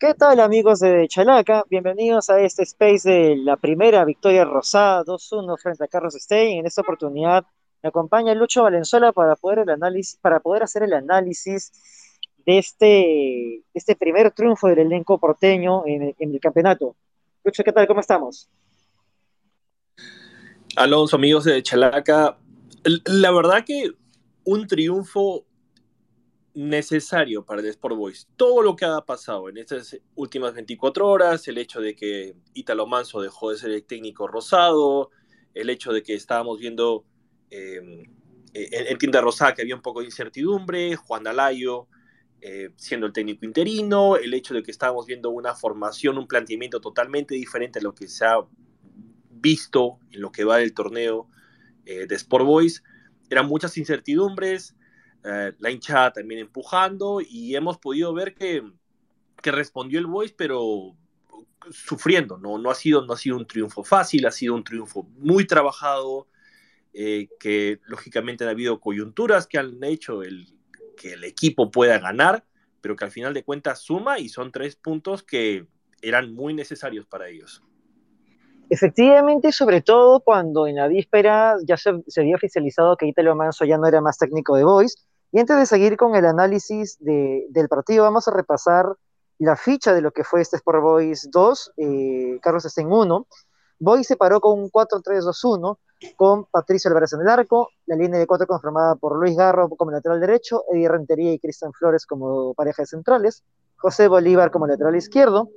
¿Qué tal amigos de Chalaca? Bienvenidos a este space de la primera victoria rosada 2-1 frente a Carlos Stein. En esta oportunidad me acompaña Lucho Valenzuela para poder, el análisis, para poder hacer el análisis de este, este primer triunfo del elenco porteño en, en el campeonato. Lucho, ¿qué tal? ¿Cómo estamos? Alonso, amigos de Chalaca, la verdad que un triunfo necesario para el Sport Boys. Todo lo que ha pasado en estas últimas 24 horas, el hecho de que Italo Manso dejó de ser el técnico rosado, el hecho de que estábamos viendo eh, en, Tinta Rosada que había un poco de incertidumbre, Juan Alayo eh, siendo el técnico interino, el hecho de que estábamos viendo una formación, un planteamiento totalmente diferente a lo que se ha visto en lo que va del torneo eh, de Sport Boys. Eran muchas incertidumbres, eh, la hinchada también empujando y hemos podido ver que, que respondió el Boys, pero sufriendo, ¿no? No ha, sido, no ha sido un triunfo fácil, ha sido un triunfo muy trabajado, eh, que lógicamente ha habido coyunturas que han hecho el, que el equipo pueda ganar, pero que al final de cuentas suma y son tres puntos que eran muy necesarios para ellos. Efectivamente, sobre todo cuando en la víspera ya se, había oficializado que Italo Manso ya no era más técnico de Boys. Y antes de seguir con el análisis del partido, vamos a repasar la ficha de lo que fue este Sport Boys 2, eh, Carlos está en 1. Boys se paró con un 4-3-2-1, con Patricio Alvarez en el arco, la línea de 4 conformada por Luis Garro como lateral derecho, Eddie Rentería y Cristian Flores como pareja de centrales, José Bolívar como lateral izquierdo,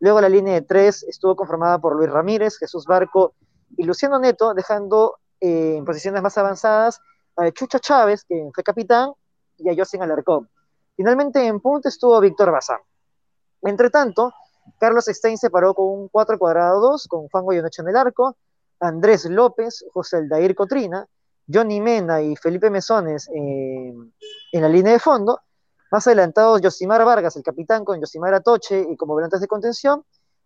Luego la línea de tres estuvo conformada por Luis Ramírez, Jesús Barco y Luciano Neto, dejando eh, en posiciones más avanzadas a Chucha Chávez, que fue capitán, y a Josin Alarcón. Finalmente en punta estuvo Víctor Bazán. Entre tanto, Carlos Stein se paró con un 4 cuadrado 2, con Juan Goyoneche en el arco, Andrés López, José Aldair Cotrina, Johnny Mena y Felipe Mesones eh, en la línea de fondo, más adelantados, Yosimar Vargas, el capitán, con Yosimar Atoche y como volantes de contención,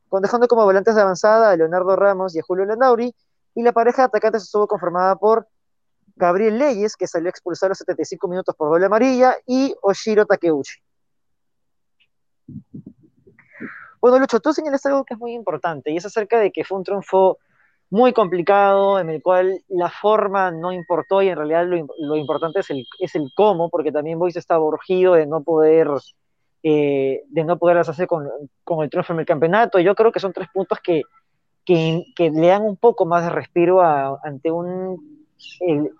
con dejando como volantes de avanzada a Leonardo Ramos y a Julio Lenauri, y la pareja de atacantes estuvo conformada por Gabriel Leyes, que salió expulsado a los 75 minutos por doble amarilla, y Oshiro Takeuchi. Bueno, Lucho, tú señalaste algo que es muy importante, y es acerca de que fue un triunfo muy complicado, en el cual la forma no importó y en realidad lo, importante es el, es el cómo, porque también Boyce estaba urgido de no poder, eh, de no poder hacerse con, con, el triunfo en el campeonato. Yo creo que son tres puntos que, que le dan un poco más de respiro ante un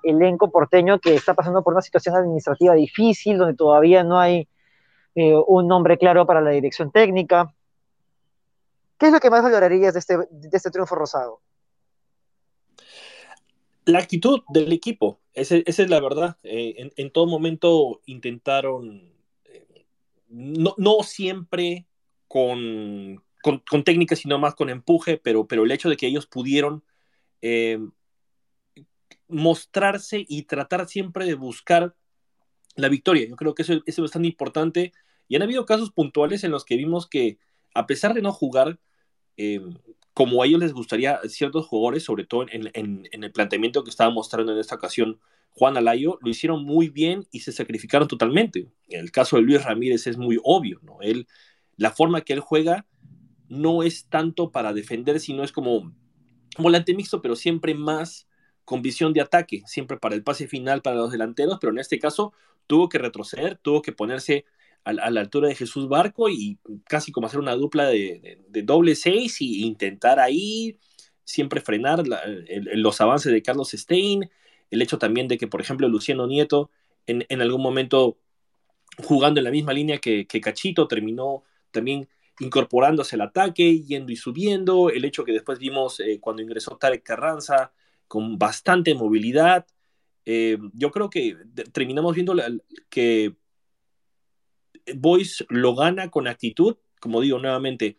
elenco porteño que está pasando por una situación administrativa difícil, donde todavía no hay eh, un nombre claro para la dirección técnica. ¿Qué es lo que más valorarías de este, de este triunfo rosado? la actitud del equipo, esa, es la verdad. Eh, en, todo momento intentaron, eh, no, siempre con, con, técnica, sino más con empuje, pero, pero el hecho de que ellos pudieron eh, mostrarse y tratar siempre de buscar la victoria. Yo creo que eso, es bastante importante. Y han habido casos puntuales en los que vimos que, a pesar de no jugar, como a ellos les gustaría ciertos jugadores, sobre todo en, el planteamiento que estaba mostrando en esta ocasión Juan Alayo, lo hicieron muy bien y se sacrificaron totalmente. En el caso de Luis Ramírez es muy obvio, ¿no? Él, la forma que él juega no es tanto para defender, sino es como volante mixto, pero siempre más con visión de ataque, siempre para el pase final para los delanteros, pero en este caso tuvo que retroceder, tuvo que ponerse a, la altura de Jesús Barco y casi como hacer una dupla de, doble seis y intentar ahí siempre frenar los avances de Carlos Stein, el hecho también de que, por ejemplo, Luciano Nieto en, algún momento jugando en la misma línea que, Cachito terminó también incorporándose al ataque, yendo y subiendo, el hecho que después vimos eh, cuando ingresó Tarek Carranza con bastante movilidad, eh, yo creo que terminamos viendo que Boys lo gana con actitud, como digo nuevamente,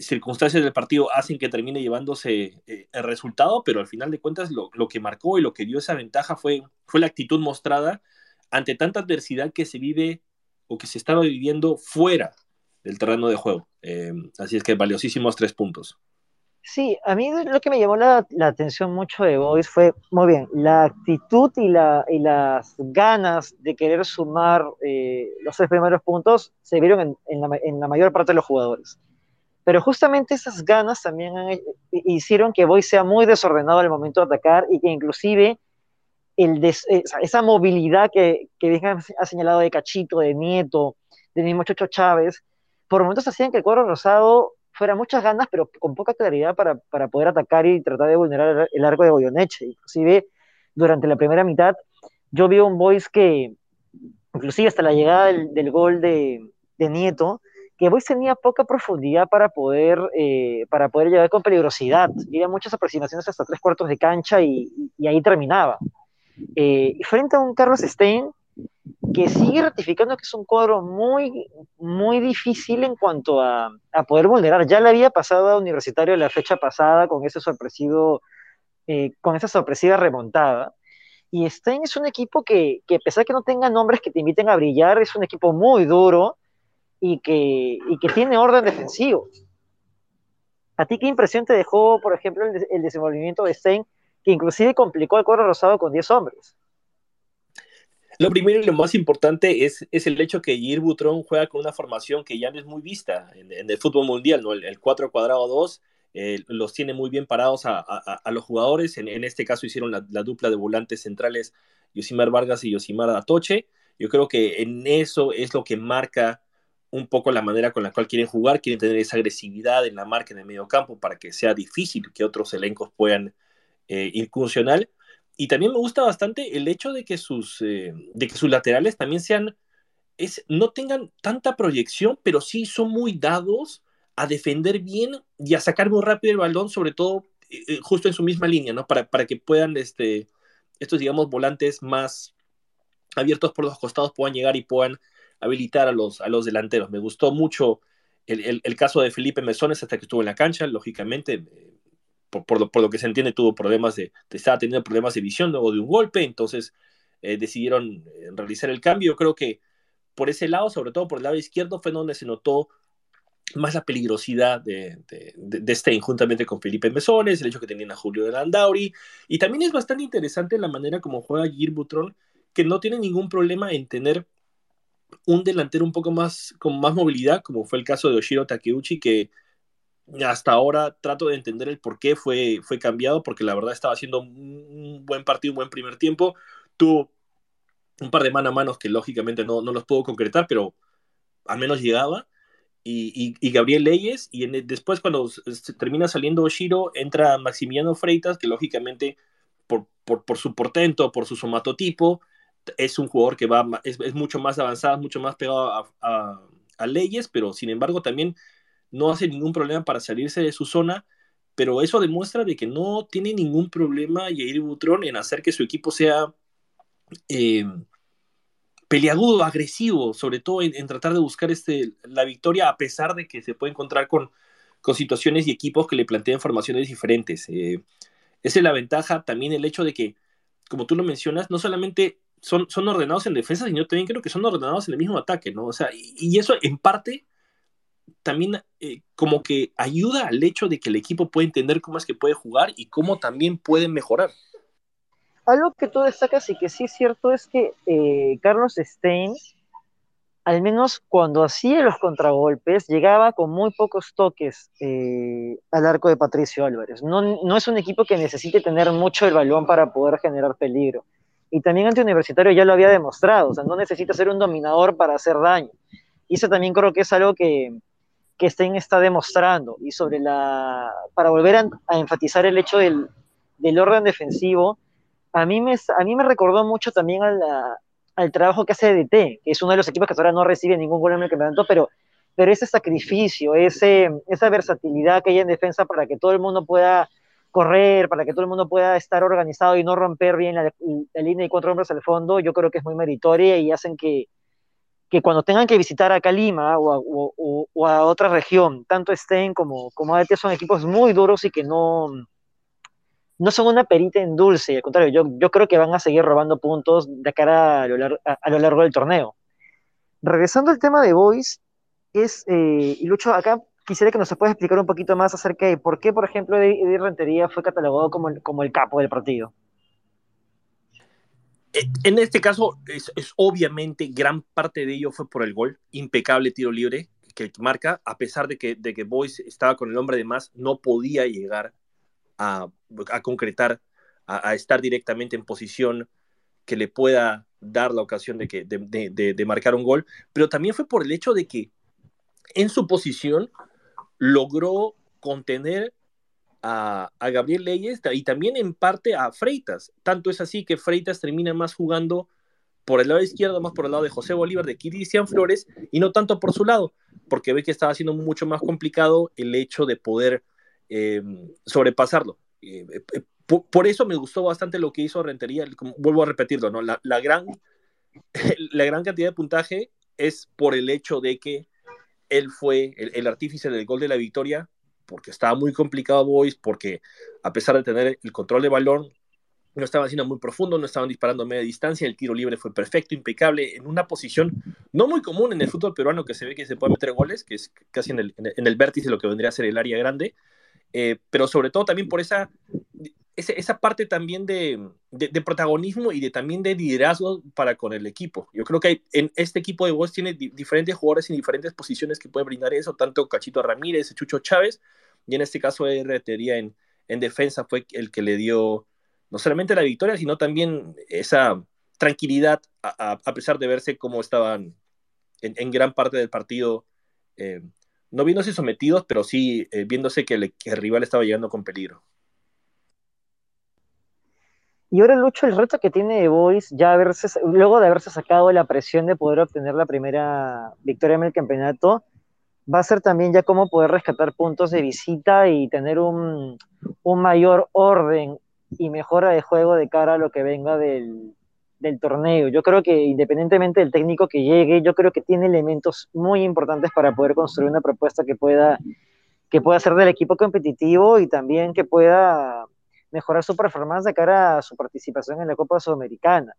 circunstancias del partido hacen que termine llevándose eh, el resultado, pero al final de cuentas lo, que marcó y lo que dio esa ventaja fue, fue la actitud mostrada ante tanta adversidad que se vive o que se estaba viviendo fuera del terreno de juego. Eh, así es que valiosísimos tres puntos. Sí, a mí lo que me llamó la, atención mucho de Boys fue, muy bien, la actitud y, la, y las ganas de querer sumar eh, los tres primeros puntos se vieron en, la, mayor parte de los jugadores. Pero justamente esas ganas también hicieron que Boys sea muy desordenado al momento de atacar y que inclusive el esa movilidad que, que ha señalado de Cachito, de Nieto, del mismo Chocho Chávez, por momentos hacían que el cuadro rosado fuera muchas ganas, pero con poca claridad para, para poder atacar y tratar de vulnerar el arco de Goyoneche. Inclusive, durante la primera mitad, yo vi un Boys que, inclusive hasta la llegada del, del gol de, de, Nieto, que Boys tenía poca profundidad para poder, eh, para poder llegar con peligrosidad. Había muchas aproximaciones hasta tres cuartos de cancha y, y ahí terminaba. Eh, frente a un Carlos Stein que sigue ratificando que es un cuadro muy, muy difícil en cuanto a, a poder vulnerar. Ya le había pasado a Universitario la fecha pasada con ese sorpresivo, eh, con esa sorpresiva remontada. Y Stein es un equipo que, que, a pesar que no tenga nombres que te inviten a brillar, es un equipo muy duro y que, y que tiene orden defensivo. ¿A ti qué impresión te dejó, por ejemplo, el, el desenvolvimiento de Stein, que inclusive complicó el cuadro rosado con 10 hombres? Lo primero y lo más importante es, es el hecho que Jair Butrón juega con una formación que ya no es muy vista en, el fútbol mundial, ¿no? El, el 4 cuadrado 2 eh, los tiene muy bien parados a, los jugadores. En, este caso hicieron la, la, dupla de volantes centrales Yosimar Vargas y Yosimar Atoche. Yo creo que en eso es lo que marca un poco la manera con la cual quieren jugar, quieren tener esa agresividad en la marca en el medio campo para que sea difícil que otros elencos puedan eh, incursionar y también me gusta bastante el hecho de que sus, eh, de que sus laterales también sean, es, no tengan tanta proyección, pero sí son muy dados a defender bien y a sacar muy rápido el balón, sobre todo eh, justo en su misma línea, ¿no? Para, para que puedan, este, estos, digamos, volantes más abiertos por los costados puedan llegar y puedan habilitar a los, a los delanteros. Me gustó mucho el, el, el caso de Felipe Mesones hasta que estuvo en la cancha, lógicamente por, lo, que se entiende, tuvo problemas de, estaba teniendo problemas de visión luego de un golpe, entonces eh, decidieron eh, realizar el cambio. Yo creo que por ese lado, sobre todo por el lado izquierdo, fue donde se notó más la peligrosidad de, de, de, Stein, con Felipe Mesones, el hecho que tenían a Julio de Landauri, y también es bastante interesante la manera como juega Gir Butrón, que no tiene ningún problema en tener un delantero un poco más con más movilidad, como fue el caso de Oshiro Takeuchi, que hasta ahora trato de entender el por qué fue, fue cambiado, porque la verdad estaba haciendo un buen partido, un buen primer tiempo. Tuvo un par de mano a manos que lógicamente no, no los puedo concretar, pero al menos llegaba. Y, y, Gabriel Leyes, y después cuando termina saliendo Oshiro, entra Maximiliano Freitas, que lógicamente por, por, por, su portento, por su somatotipo, es un jugador que va, es, es mucho más avanzado, mucho más pegado a, a, a Leyes, pero sin embargo también no hace ningún problema para salirse de su zona, pero eso demuestra de que no tiene ningún problema Jair Butrón en hacer que su equipo sea eh, agresivo, sobre todo en, tratar de buscar este, la victoria, a pesar de que se puede encontrar con, con situaciones y equipos que le plantean formaciones diferentes. Eh, esa es la ventaja, también el hecho de que, como tú lo mencionas, no solamente son, son ordenados en defensa, sino también creo que son ordenados en el mismo ataque, ¿no? O sea, y eso en parte también eh, como que ayuda al hecho de que el equipo puede entender cómo es que puede jugar y cómo también pueden mejorar. Algo que tú destacas y que sí es cierto es que eh, Carlos Stein, al menos cuando hacía los contragolpes, llegaba con muy pocos toques eh, al arco de Patricio Álvarez. No, no es un equipo que necesite tener mucho el balón para poder generar peligro. Y también ante Universitario ya lo había demostrado, o sea, no necesita ser un dominador para hacer daño. Y eso también creo que es algo que, que Stein está demostrando y sobre la para volver a, a enfatizar el hecho del, del, orden defensivo a mí me a mí me recordó mucho también a la, al trabajo que hace DT que es uno de los equipos que ahora no recibe ningún gol en el campeonato pero pero ese sacrificio ese esa versatilidad que hay en defensa para que todo el mundo pueda correr para que todo el mundo pueda estar organizado y no romper bien la, la línea de cuatro hombres al fondo yo creo que es muy meritoria y hacen que que cuando tengan que visitar a Calima o a, o, o a otra región, tanto Stein como, como ADT son equipos muy duros y que no, no son una perita en dulce, al contrario, yo, yo creo que van a seguir robando puntos de cara a lo, largo, a, lo largo del torneo. Regresando al tema de Boys, es, eh, y Lucho, acá quisiera que nos puedas explicar un poquito más acerca de por qué, por ejemplo, Eddie Rentería fue catalogado como como el capo del partido. Eh, en este caso, es, obviamente gran parte de ello fue por el gol, impecable tiro libre que marca, a pesar de que, de que Boyce estaba con el hombre de más, no podía llegar a, concretar, a, estar directamente en posición que le pueda dar la ocasión de, que, de, de marcar un gol, pero también fue por el hecho de que en su posición logró contener a, Gabriel Leyes y también en parte a Freitas. Tanto es así que Freitas termina más jugando por el lado izquierdo, más por el lado de José Bolívar, de Cristian Flores, y no tanto por su lado, porque ve que estaba siendo mucho más complicado el hecho de poder em, sobrepasarlo. Eh, eh, por, eso me gustó bastante lo que hizo Rentería, vuelvo a repetirlo, ¿no? La, gran, la gran cantidad de puntaje es por el hecho de que él fue el artífice del gol de la victoria, porque estaba muy complicado Boys, porque a pesar de tener el control de balón, no estaban siendo muy profundo, no estaban disparando a media distancia, el tiro libre fue perfecto, impecable, en una posición no muy común en el fútbol peruano que se ve que se puede meter goles, que es casi en el, en el vértice de lo que vendría a ser el área grande, eh, pero sobre todo también por esa, esa, parte también de, de, protagonismo y de también de liderazgo para con el equipo. Yo creo que hay, en este equipo de voz tiene diferentes jugadores en diferentes posiciones que pueden brindar eso, tanto Cachito Ramírez, Chucho Chávez, y en este caso Herretería en, en defensa fue el que le dio no solamente la victoria, sino también esa tranquilidad a, pesar de verse como estaban en, gran parte del partido, eh, no viéndose sometidos, pero sí eh, viéndose que, el rival estaba llegando con peligro. Y ahora Lucho, el reto que tiene de Boys, ya haberse, luego de haberse sacado la presión de poder obtener la primera victoria en el campeonato, va a ser también ya cómo poder rescatar puntos de visita y tener un, mayor orden y mejora de juego de cara a lo que venga del, torneo. Yo creo que independientemente del técnico que llegue, yo creo que tiene elementos muy importantes para poder construir una propuesta que pueda, que pueda ser del equipo competitivo y también que pueda mejorar su performance de cara a su participación en la Copa Sudamericana.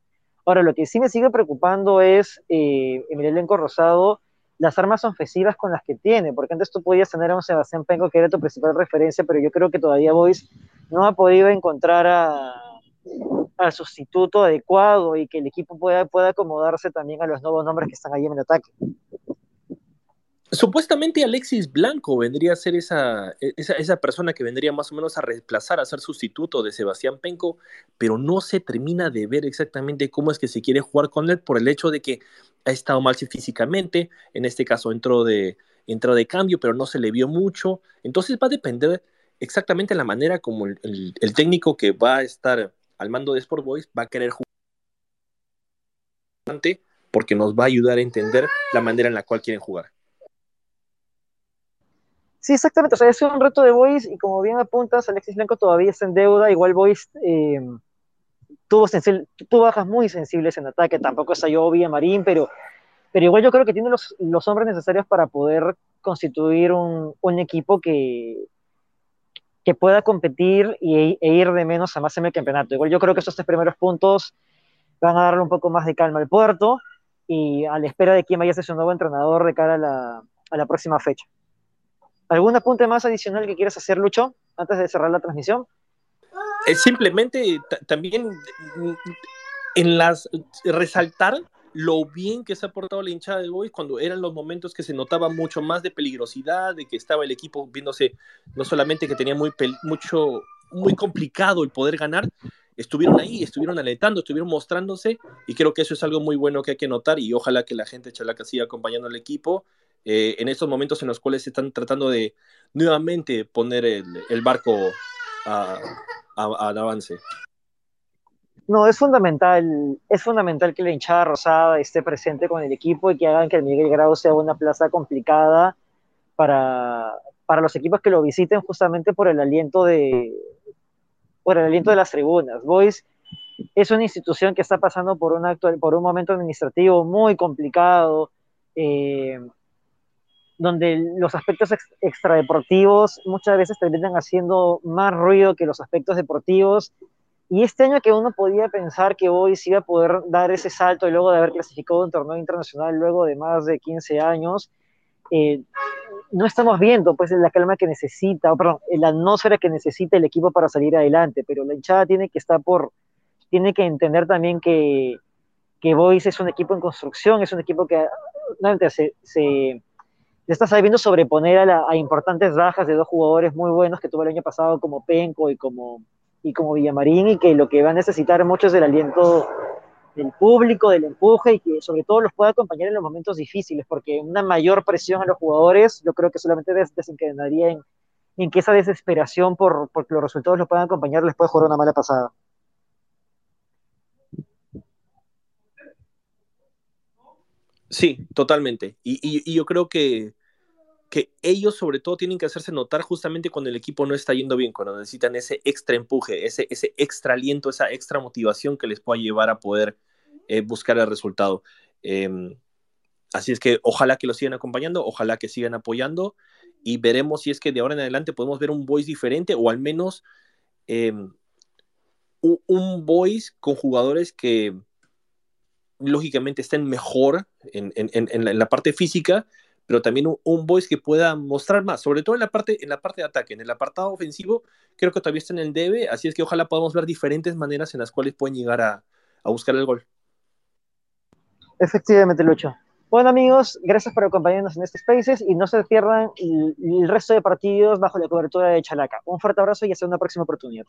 Ahora, lo que sí me sigue preocupando es eh, el elenco rosado las armas ofensivas con las que tiene, porque antes tú podías tener a un Sebastián Penco que era tu principal referencia, pero yo creo que todavía Boys no ha podido encontrar al sustituto adecuado y que el equipo pueda, pueda acomodarse también a los nuevos nombres que están ahí en el ataque. Supuestamente Alexis Blanco vendría a ser esa, esa, persona que vendría más o menos a reemplazar, a ser sustituto de Sebastián Penco, pero no se termina de ver exactamente cómo es que se quiere jugar con él por el hecho de que ha estado mal físicamente, en este caso entró de, entró de cambio, pero no se le vio mucho, entonces va a depender exactamente la manera como el, el técnico que va a estar al mando de Sport Boys va a querer jugar porque nos va a ayudar a entender la manera en la cual quieren jugar. Sí, exactamente. O sea, es un reto de Boys y como bien apuntas, Alexis Blanco todavía está en deuda. Igual Boys eh, tuvo, tuvo, bajas muy sensibles en ataque. Tampoco está Villa Marín, pero, pero igual yo creo que tiene los, los hombres necesarios para poder constituir un, un equipo que, que pueda competir y, e ir de menos a más en el campeonato. Igual yo creo que estos tres primeros puntos van a darle un poco más de calma al puerto y a la espera de quién vaya a ser su nuevo entrenador de cara a la, a la próxima fecha. ¿Algún apunte más adicional que quieras hacer, Lucho, antes de cerrar la transmisión? Es simplemente también mm, en las resaltar lo bien que se ha portado la hinchada de Boys cuando eran los momentos que se notaba mucho más de peligrosidad, de que estaba el equipo viéndose no solamente que tenía muy mucho muy complicado el poder ganar, estuvieron ahí, estuvieron alentando, estuvieron mostrándose y creo que eso es algo muy bueno que hay que notar y ojalá que la gente de Chalaca siga acompañando al equipo eh, en estos momentos en los cuales se están tratando de nuevamente poner el, barco al avance. No, es fundamental, es fundamental que la hinchada rosada esté presente con el equipo y que hagan que el Miguel Grau sea una plaza complicada para, para los equipos que lo visiten justamente por el aliento de por el aliento de las tribunas. Boys es una institución que está pasando por un, acto, por un momento administrativo muy complicado, eh, donde los aspectos extradeportivos muchas veces terminan haciendo más ruido que los aspectos deportivos. Y este año que uno podía pensar que hoy iba a poder dar ese salto luego de haber clasificado un torneo internacional luego de más de 15 años, eh, no estamos viendo pues la calma que necesita, perdón, la atmósfera que necesita el equipo para salir adelante, pero la hinchada tiene que estar por, tiene que entender también que, que Boys es un equipo en construcción, es un equipo que se, se está sabiendo sobreponer a, importantes bajas de dos jugadores muy buenos que tuvo el año pasado como Penco y como, y como Villamarín y que lo que va a necesitar mucho es el aliento del público, del empuje y que sobre todo los pueda acompañar en los momentos difíciles, porque una mayor presión a los jugadores yo creo que solamente desencadenaría en, en que esa desesperación por, por que los resultados los puedan acompañar les puede jugar una mala pasada. Sí, totalmente. Y, yo creo que, que, ellos sobre todo tienen que hacerse notar justamente cuando el equipo no está yendo bien, cuando necesitan ese extra empuje, ese, ese extra aliento, esa extra motivación que les pueda llevar a poder eh, buscar el resultado. Em, así es que ojalá que lo sigan acompañando, ojalá que sigan apoyando y veremos si es que de ahora en adelante podemos ver un voice diferente o al menos em, un voice con jugadores que lógicamente estén mejor en, la, parte física, pero también un, voice que pueda mostrar más, sobre todo en la parte, en la parte de ataque, en el apartado ofensivo, creo que todavía está en el debe, así es que ojalá podamos ver diferentes maneras en las cuales pueden llegar a, buscar el gol. Efectivamente, Lucho. Bueno amigos, gracias por acompañarnos en este Spaces y no se pierdan el, el resto de partidos bajo la cobertura de Chalaca. Un fuerte abrazo y hasta una próxima oportunidad.